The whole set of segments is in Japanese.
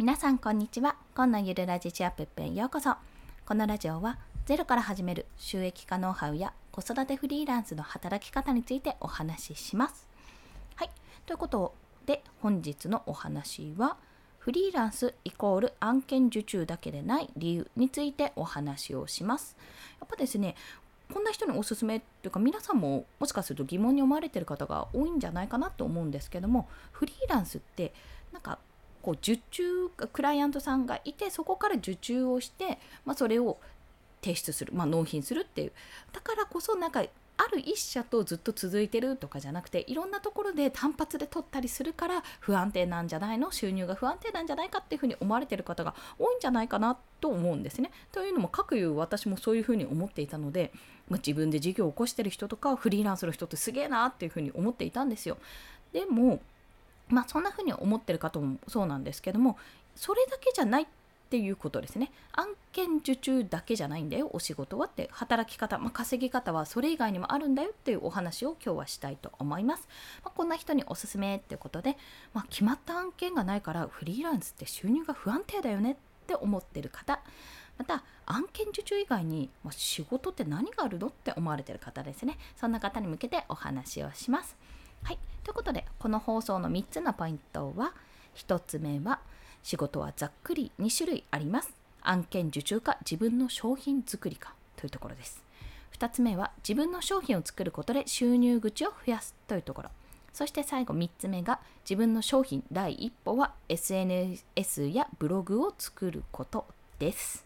皆さんこんにちは。今のゆるラジチアップへようこそ。このラジオはゼロから始める収益化ノウハウや子育てフリーランスの働き方についてお話しします。はい。ということで本日のお話はフリーランスイコール案件受注だけでない理由についてお話をします。やっぱですねこんな人におすすめっていうか皆さんももしかすると疑問に思われてる方が多いんじゃないかなと思うんですけどもフリーランスってなんかこう受注クライアントさんがいてそこから受注をして、まあ、それを提出する、まあ、納品するっていうだからこそなんかある一社とずっと続いてるとかじゃなくていろんなところで単発で取ったりするから不安定なんじゃないの？収入が不安定なんじゃないかっていうふうに思われてる方が多いんじゃないかなと思うんですね。というのも各言う私もそういうふうに思っていたので、まあ、自分で事業を起こしてる人とかフリーランスの人ってすげえなっていうふうに思っていたんですよ。でもまあそんな風に思ってる方もそうなんですけどもそれだけじゃないっていうことですね。案件受注だけじゃないんだよお仕事はって働き方、まあ、稼ぎ方はそれ以外にもあるんだよっていうお話を今日はしたいと思います、まあ、こんな人におすすめってことで、ま、決まった案件がないからフリーランスって収入が不安定だよねって思ってる方また案件受注以外に、ま仕事って何があるのって思われてる方ですね。そんな方に向けてお話をします。はい。ということでこの放送の3つのポイントは1つ目は仕事はざっくり2種類あります。案件受注か自分の商品作りかというところです。2つ目は自分の商品を作ることで収入口を増やすというところ。そして最後3つ目が自分の商品第一歩は SNS やブログを作ることです。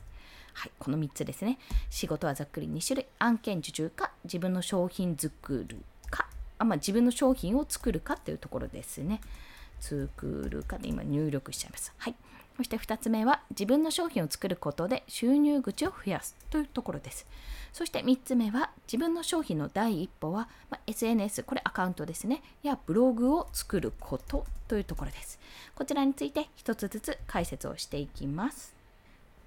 はい、この3つですね。仕事はざっくり2種類。案件受注か自分の商品作るあ、まあ、自分の商品を作るかっていうところですね。作るかで今入力しちゃいます。はい。そして2つ目は自分の商品を作ることで収入口を増やすというところです。そして3つ目は自分の商品の第一歩は、まあ、SNS、これアカウントですね、やブログを作ることというところです。こちらについて1つずつ解説をしていきます。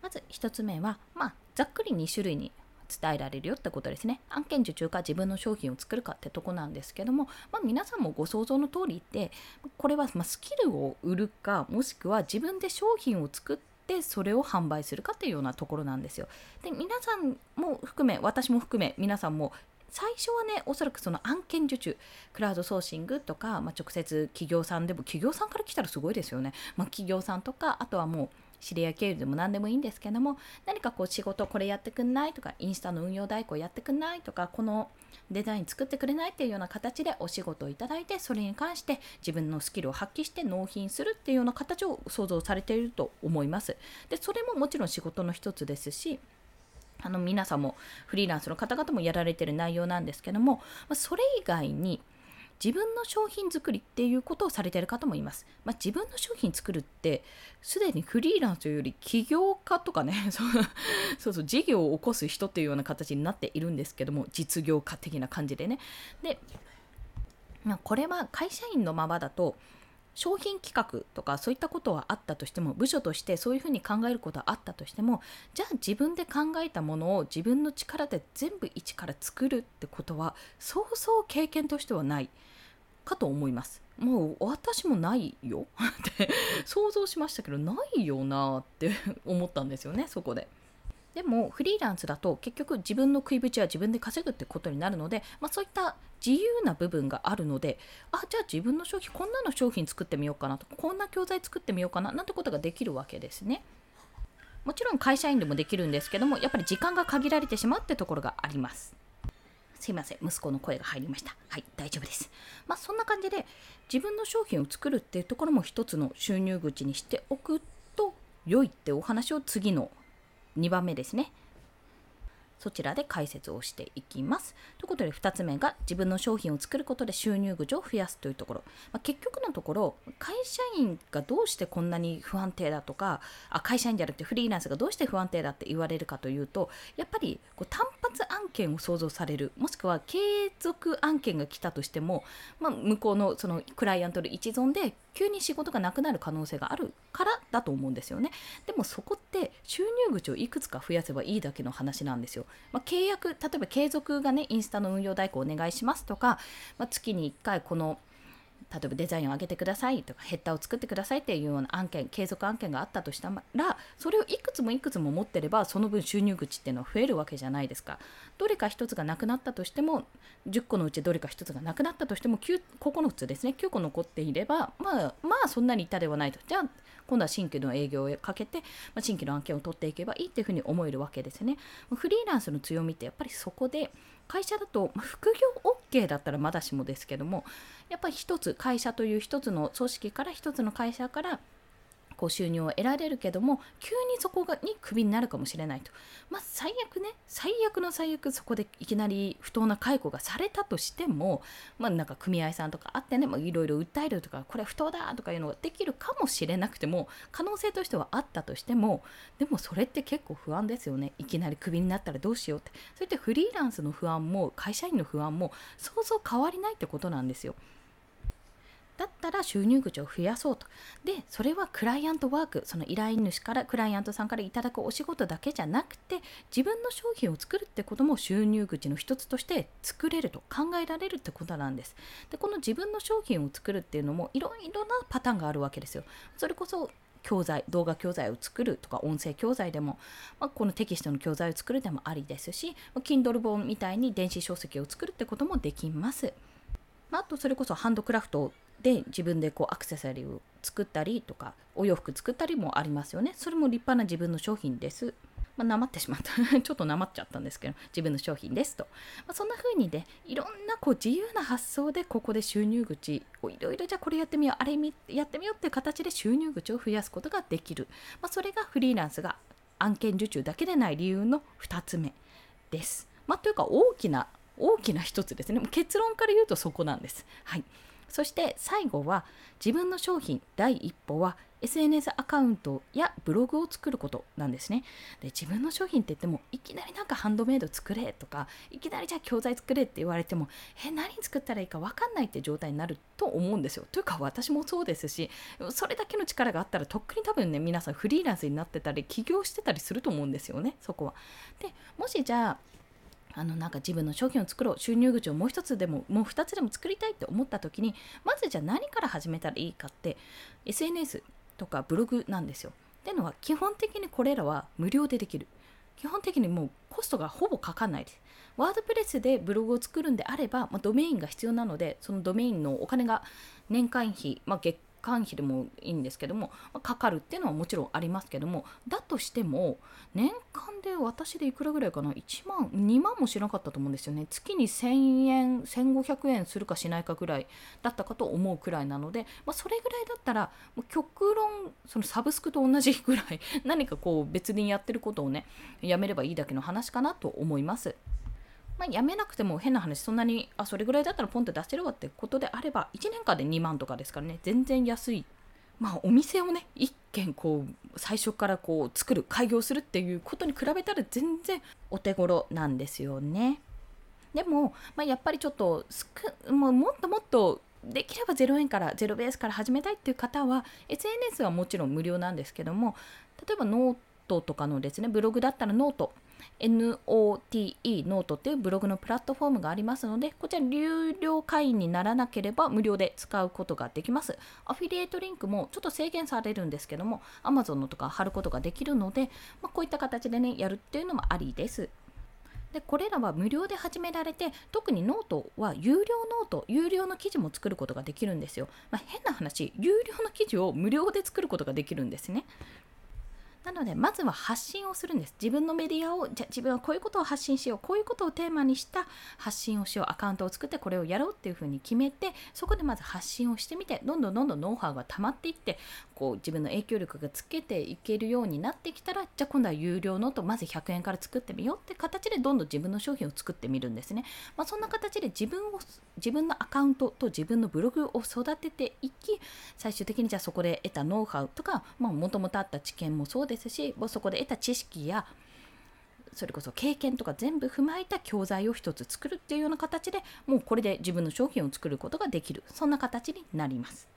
まず1つ目は、まあ、ざっくり2種類に伝えられるよってことですね。案件受注か自分の商品を作るかってとこなんですけども、まあ、皆さんもご想像の通りでこれはまスキルを売るかもしくは自分で商品を作ってそれを販売するかっていうようなところなんですよ。で皆さんも含め私も含め皆さんも最初はねおそらくその案件受注クラウドソーシングとか、まあ、直接企業さんでも企業さんから来たらすごいですよね、まあ、企業さんとかあとはもう知り合い経由でも何でもいいんですけども何かこう仕事これやってくんないとかインスタの運用代行やってくんないとかこのデザイン作ってくれないっていうような形でお仕事をいただいてそれに関して自分のスキルを発揮して納品するっていうような形を想像されていると思います。でそれももちろん仕事の一つですしあの皆さんもフリーランスの方々もやられてる内容なんですけどもそれ以外に自分の商品作りっていうことをされている方もいます。まあ、自分の商品作るってすでにフリーランスより起業家とかね そうそう事業を起こす人っていうような形になっているんですけども実業家的な感じでね。で、まあ、これは会社員のままだと商品企画とかそういったことはあったとしても部署としてそういうふうに考えることはあったとしてもじゃあ自分で考えたものを自分の力で全部一から作るってことはそうそう経験としてはないかと思います。もう私もないよ って想像しましたけどないよなって思ったんですよねそこで。でもフリーランスだと結局自分の食いぶちは自分で稼ぐってことになるので、まあ、そういった自由な部分があるのであじゃあ自分の商品こんなの商品作ってみようかなとこんな教材作ってみようかななんてことができるわけですね。もちろん会社員でもできるんですけどもやっぱり時間が限られてしまうってところがあります。すいません息子の声が入りましたはい大丈夫ですまあそんな感じで自分の商品を作るっていうところも一つの収入口にしておくと良いってお話を次の2番目ですね。そちらで解説をしていきます。ということで2つ目が自分の商品を作ることで収入口を増やすというところ。まあ、結局のところ会社員がどうしてこんなに不安定だとかあ会社員じゃなくてフリーランスがどうして不安定だって言われるかというとやっぱりこう単発案件を想像されるもしくは継続案件が来たとしても、まあ、向こうのそのクライアントの一存で急に仕事がなくなる可能性があるからだと思うんですよね。でもそこって収入口をいくつか増やせばいいだけの話なんですよ。まあ、契約、例えば継続がね、インスタの運用代行お願いしますとか、まあ、月に1回この例えばデザインを上げてくださいとかヘッダーを作ってくださいっていうような案件継続案件があったとしたらそれをいくつもいくつも持ってればその分収入口っていうのは増えるわけじゃないですか。どれか1つがなくなったとしても10個のうちどれか1つがなくなったとしても 9, 9つですね9個残っていればまあまあそんなに痛ではないと。じゃあ今度は新規の営業をかけて、まあ、新規の案件を取っていけばいいっていうふうに思えるわけですね。フリーランスの強みってやっぱりそこで会社だと、まあ、副業 OK だったらまだしもですけどもやっぱり一つ会社という一つの組織から一つの会社からこう収入を得られるけども急にそこがにクビになるかもしれないと、まあ、最悪ね最悪の最悪そこでいきなり不当な解雇がされたとしても、まあ、なんか組合さんとかあってねいろいろ訴えるとかこれ不当だとかいうのができるかもしれなくても可能性としてはあったとしてもでもそれって結構不安ですよね。いきなりクビになったらどうしようって。そういったフリーランスの不安も会社員の不安もそうそう変わりないってことなんですよ。だったら収入口を増やそうと。で、それはクライアントワーク、その依頼主から、クライアントさんからいただくお仕事だけじゃなくて、自分の商品を作るってことも収入口の一つとして作れると考えられるってことなんです。で、この自分の商品を作るっていうのもいろいろなパターンがあるわけですよ。それこそ教材動画教材を作るとか音声教材でも、まあ、このテキストの教材を作るでもありですし Kindle 本みたいに電子書籍を作るってこともできます。まあ、あとそれこそハンドクラフトで自分でこうアクセサリーを作ったりとかお洋服作ったりもありますよね。それも立派な自分の商品です。まあ、なまってしまった。ちょっとなまっちゃったんですけど自分の商品ですと、まあ、そんな風にねいろんなこう自由な発想でここで収入口をいろいろじゃあこれやってみようあれやってみようっていう形で収入口を増やすことができる、まあ、それがフリーランスが案件受注だけでない理由の2つ目です、ま、というか大きな大きな一つですね。結論から言うとそこなんです。はい。そして最後は自分の商品第一歩は SNS アカウントやブログを作ることなんですね。で自分の商品って言ってもいきなりなんかハンドメイド作れとかいきなりじゃあ教材作れって言われてもえ何作ったらいいか分かんないって状態になると思うんですよ。というか私もそうですしそれだけの力があったらとっくに多分ね皆さんフリーランスになってたり起業してたりすると思うんですよねそこは。でもしじゃああのなんか自分の商品を作ろう収入口をもう一つでももう2つでも作りたいって思った時にまずじゃあ何から始めたらいいかって SNS とかブログなんですよ。っていうのは基本的にこれらは無料でできる。基本的にもうコストがほぼかかんないです。ワードプレスでブログを作るんであれば、まあ、ドメインが必要なのでそのドメインのお金が年間費、まあ、月間費でもいいんですけども、まあ、かかるっていうのはもちろんありますけどもだとしても年間で私でいくらぐらいかな？1万2万もしなかったと思うんですよね月に1000円1500円するかしないかぐらいだったかと思うくらいなので、まあ、それぐらいだったらもう極論そのサブスクと同じぐらい何かこう別にやってることをねやめればいいだけの話かなと思います。まあ、やめなくても変な話そんなにあそれぐらいだったらポンって出せるわってことであれば1年間で2万とかですからね。全然安い。まあお店をね1軒こう最初からこう作る開業するっていうことに比べたら全然お手頃なんですよね。でも、まあ、やっぱりちょっともうもっともっとできれば0円から0ベースから始めたいっていう方は SNS はもちろん無料なんですけども例えばノートとかのですねブログだったらノート NOTE ノートっていうブログのプラットフォームがありますので、こちら有料会員にならなければ無料で使うことができます。アフィリエイトリンクもちょっと制限されるんですけども、Amazon のとか貼ることができるので、まあ、こういった形でね、やるっていうのもありです。でこれらは無料で始められて特にノートは有料ノート有料の記事も作ることができるんですよ、まあ、変な話有料の記事を無料で作ることができるんですねなのでまずは発信をするんです。自分のメディアをじゃ自分はこういうことを発信しようこういうことをテーマにした発信をしようアカウントを作ってこれをやろうっていうふうに決めてそこでまず発信をしてみてどんどんどんどんノウハウが溜まっていってこう自分の影響力がつけていけるようになってきたらじゃあ今度は有料のとまず100円から作ってみようって形でどんどん自分の商品を作ってみるんですね、まあ、そんな形で自分を自分のアカウントと自分のブログを育てていき最終的にじゃあそこで得たノウハウとかもともとあった知見もそうですですしもうそこで得た知識やそれこそ経験とか全部踏まえた教材を一つ作るっていうような形でもうこれで自分の商品を作ることができるそんな形になります。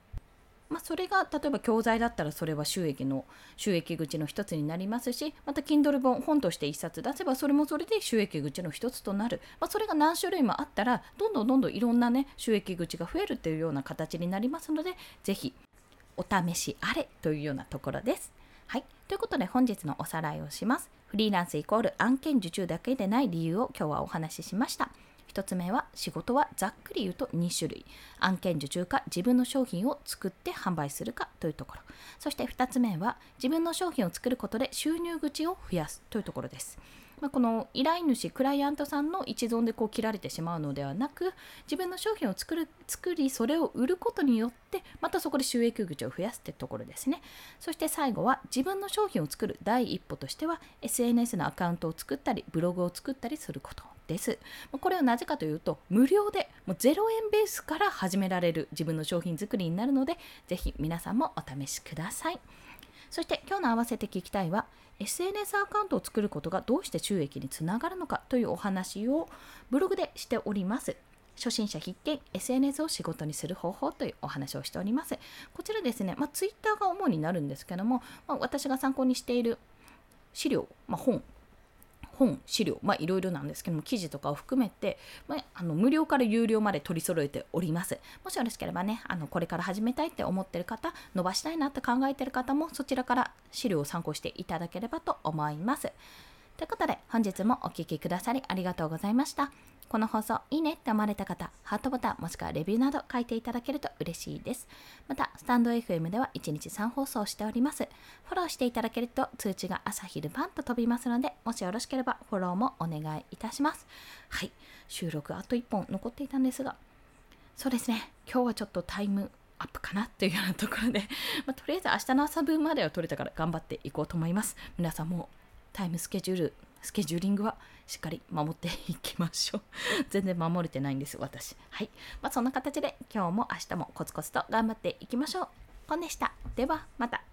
まあ、それが例えば教材だったらそれは収益の収益口の一つになりますしまた Kindle 本本として1冊出せばそれもそれで収益口の一つとなる、まあ、それが何種類もあったらどんどんどんどんいろんなね収益口が増えるというような形になりますのでぜひお試しあれというようなところです。はい、ということで本日のおさらいをします。フリーランスイコール案件受注だけでない理由を今日はお話ししました。1つ目は仕事はざっくり言うと2種類案件受注か自分の商品を作って販売するかというところそして2つ目は自分の商品を作ることで収入口を増やすというところですまあ、この依頼主クライアントさんの一存でこう切られてしまうのではなく自分の商品を作る作りそれを売ることによってまたそこで収益口を増やすってところですね。そして最後は自分の商品を作る第一歩としては SNS のアカウントを作ったりブログを作ったりすることです。これはなぜかというと無料でもう0円ベースから始められる自分の商品作りになるのでぜひ皆さんもお試しください。そして今日の合わせて聞きたいは SNS アカウントを作ることがどうして収益につながるのかというお話をブログでしております。初心者必見 SNS を仕事にする方法というお話をしております。こちらですね、まあ、Twitter が主になるんですけども、まあ、私が参考にしている資料、まあ、本本、資料、まあいろいろなんですけども、記事とかを含めて、まあ、あの無料から有料まで取り揃えております。もしよろしければね、あのこれから始めたいって思ってる方、伸ばしたいなって考えてる方も、そちらから資料を参考していただければと思います。ということで、本日もお聴きくださりありがとうございました。この放送いいねって思われた方、ハートボタンもしくはレビューなど書いていただけると嬉しいです。また、スタンド FM では1日3放送しております。フォローしていただけると通知が朝昼晩と飛びますので、もしよろしければフォローもお願いいたします。はい、収録あと1本残っていたんですが、そうですね、今日はちょっとタイムアップかなっていうようなところで、まあ、とりあえず明日の朝分までは取れたから頑張っていこうと思います。皆さんもタイムスケジュールスケジューリングはしっかり守っていきましょう。全然守れてないんです、私。はい。まあ、そんな形で今日も明日もコツコツと頑張っていきましょう。コンでした。では、また。